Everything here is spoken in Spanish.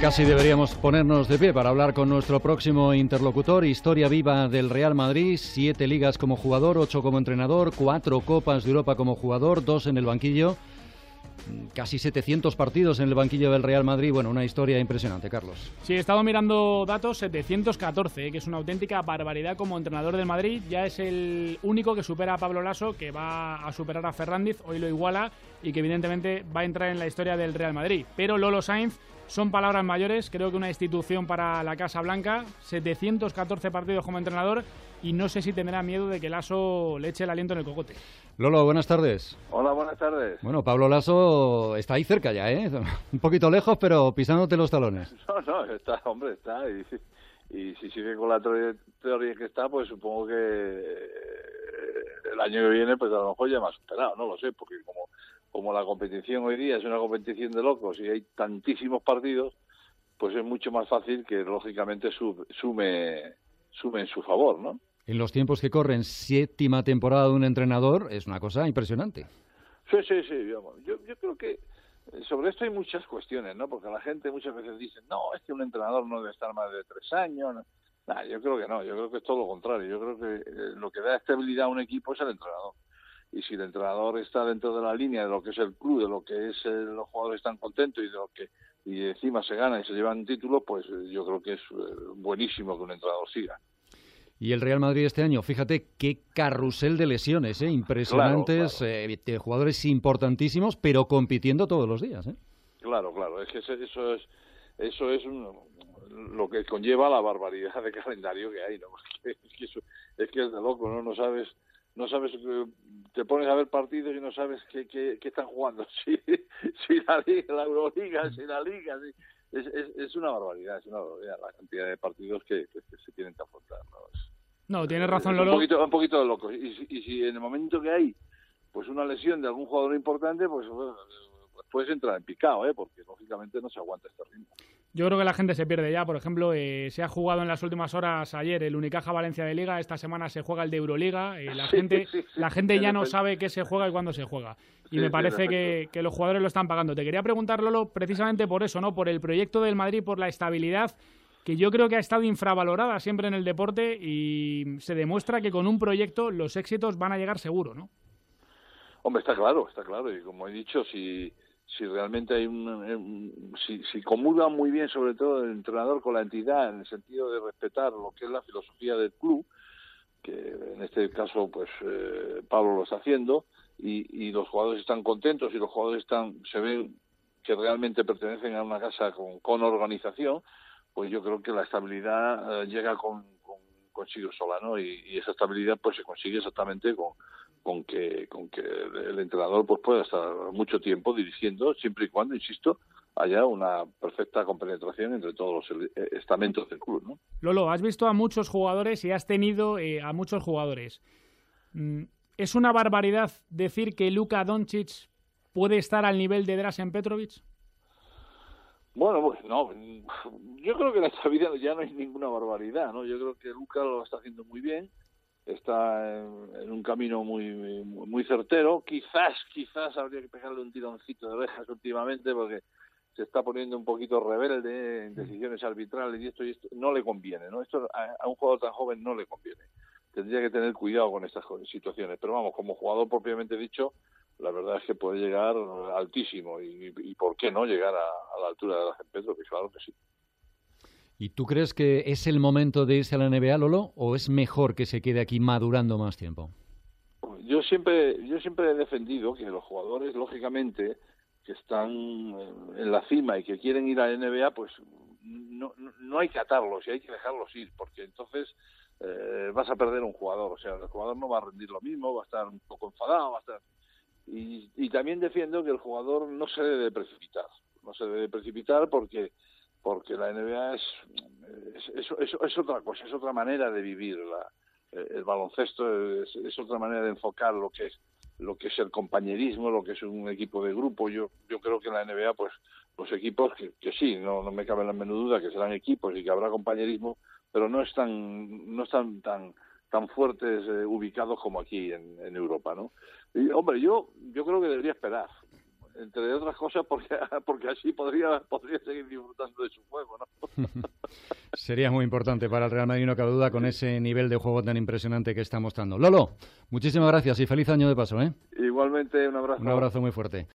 Casi deberíamos ponernos de pie para hablar con nuestro próximo interlocutor. Historia viva del Real Madrid, siete ligas como jugador, ocho como entrenador, cuatro copas de Europa como jugador, dos en el banquillo casi 700 partidos en el banquillo del Real Madrid. Bueno, una historia impresionante, Carlos. Sí, he estado mirando datos, 714, eh, que es una auténtica barbaridad como entrenador del Madrid. Ya es el único que supera a Pablo Lasso, que va a superar a Fernández, hoy lo iguala y que evidentemente va a entrar en la historia del Real Madrid. Pero Lolo Sainz son palabras mayores, creo que una institución para la Casa Blanca, 714 partidos como entrenador y no sé si tendrá miedo de que Lasso le eche el aliento en el cogote. Lolo, buenas tardes. Hola, buenas tardes. Bueno, Pablo Lasso está ahí cerca ya, ¿eh? Un poquito lejos, pero pisándote los talones. No, no, está, hombre, está. Y, si sigue con la teoría que está, pues supongo que eh, el año que viene, pues a lo mejor ya más superado, no lo sé, porque como, como la competición hoy día es una competición de locos y hay tantísimos partidos, pues es mucho más fácil que lógicamente sume, sume en su favor, ¿no? en los tiempos que corren, séptima temporada de un entrenador, es una cosa impresionante. Sí, sí, sí. Yo, yo creo que eh, sobre esto hay muchas cuestiones, ¿no? Porque la gente muchas veces dice, no, es que un entrenador no debe estar más de tres años. Nah, yo creo que no, yo creo que es todo lo contrario. Yo creo que eh, lo que da estabilidad a un equipo es el entrenador. Y si el entrenador está dentro de la línea de lo que es el club, de lo que es eh, los jugadores están contentos y de lo que y encima se gana y se llevan títulos, pues yo creo que es buenísimo que un entrenador siga. Y el Real Madrid este año, fíjate qué carrusel de lesiones, ¿eh? impresionantes, eh, de jugadores importantísimos, pero compitiendo todos los días. ¿eh? Claro, claro, es que eso es, eso es lo que conlleva la barbaridad de calendario que hay, ¿no? Es que, es, que es de loco, ¿no? No sabes, no sabes, eh, te pones a ver partidos y no sabes qué, qué, están jugando, si, si la Liga, la Euroliga, si la Liga, es, es, una barbaridad, es una barbaridad la cantidad de partidos que, se tienen que afrontar, ¿no? No, tienes razón, Lolo. Un poquito, un poquito de loco. Y, y, si en el momento que hay pues una lesión de algún jugador importante, pues, pues, puedes entrar en picado, ¿eh? porque lógicamente no se aguanta este ritmo. Yo creo que la gente se pierde ya. Por ejemplo, eh, se ha jugado en las últimas horas ayer el Unicaja Valencia de Liga. Esta semana se juega el de Euroliga. Eh, la gente, la gente ya no sabe qué se juega y cuándo se juega. Y me parece que, que, los jugadores lo están pagando. Te quería preguntar, Lolo, precisamente por eso, ¿no? Por el proyecto del Madrid, por la estabilidad que yo creo que ha estado infravalorada siempre en el deporte y se demuestra que con un proyecto los éxitos van a llegar seguro, ¿no? Hombre, está claro, está claro. Y como he dicho, si, si realmente hay un, si, si comulga muy bien sobre todo el entrenador con la entidad en el sentido de respetar lo que es la filosofía del club que en este caso pues eh, Pablo lo está haciendo y, y, los jugadores están contentos y los jugadores están se ven que realmente pertenecen a una casa con, con organización pues yo creo que la estabilidad eh, llega con, consigo sola, ¿no? Y, esa estabilidad pues se consigue exactamente con, con que con que el entrenador pues pueda estar mucho tiempo dirigiendo siempre y cuando, insisto, haya una perfecta compenetración entre todos los eh, estamentos del club, ¿no? Lolo, has visto a muchos jugadores y has tenido eh, a muchos jugadores. Mm, ¿Es una barbaridad decir que Luka Doncic puede estar al nivel de Drasen Petrovic? Bueno, pues no, yo creo que en esta vida ya no hay ninguna barbaridad, ¿no? Yo creo que Luca lo está haciendo muy bien, está en, un camino muy, muy, certero. Quizás, quizás habría que pegarle un tironcito de orejas últimamente porque se está poniendo un poquito rebelde en decisiones arbitrales y esto y esto no le conviene, ¿no? Esto a, un jugador tan joven no le conviene. Tendría que tener cuidado con estas situaciones, pero vamos, como jugador propiamente dicho, la verdad es que puede llegar altísimo y, por qué no llegar a, la altura de la Pedro, que claro que sí. ¿Y tú crees que es el momento de irse a la NBA, Lolo, o es mejor que se quede aquí madurando más tiempo? Yo siempre, yo siempre he defendido que los jugadores, lógicamente, que están en la cima y que quieren ir a la NBA, pues no, no hay que atarlos y hay que dejarlos ir, porque entonces eh, vas a perder un jugador. O sea, el jugador no va a rendir lo mismo, va a estar un poco enfadado, va a estar y, también defiendo que el jugador no se debe precipitar, no se debe precipitar porque porque la NBA es es, es, otra cosa, es otra manera de vivir la, el baloncesto, es, otra manera de enfocar lo que es lo que es el compañerismo, lo que es un equipo de grupo. Yo yo creo que en la NBA pues los equipos que, que sí, no, me cabe la menor duda que serán equipos y que habrá compañerismo, pero no están no están tan tan fuertes eh, ubicados como aquí en, Europa, ¿no? Hombre, yo yo creo que debería esperar. Entre otras cosas porque porque así podría podría seguir disfrutando de su juego, ¿no? Sería muy importante para el Real Madrid, no cabe duda, con ese nivel de juego tan impresionante que está mostrando. Lolo, muchísimas gracias y feliz año de paso, ¿eh? Igualmente, un abrazo. Un abrazo muy fuerte.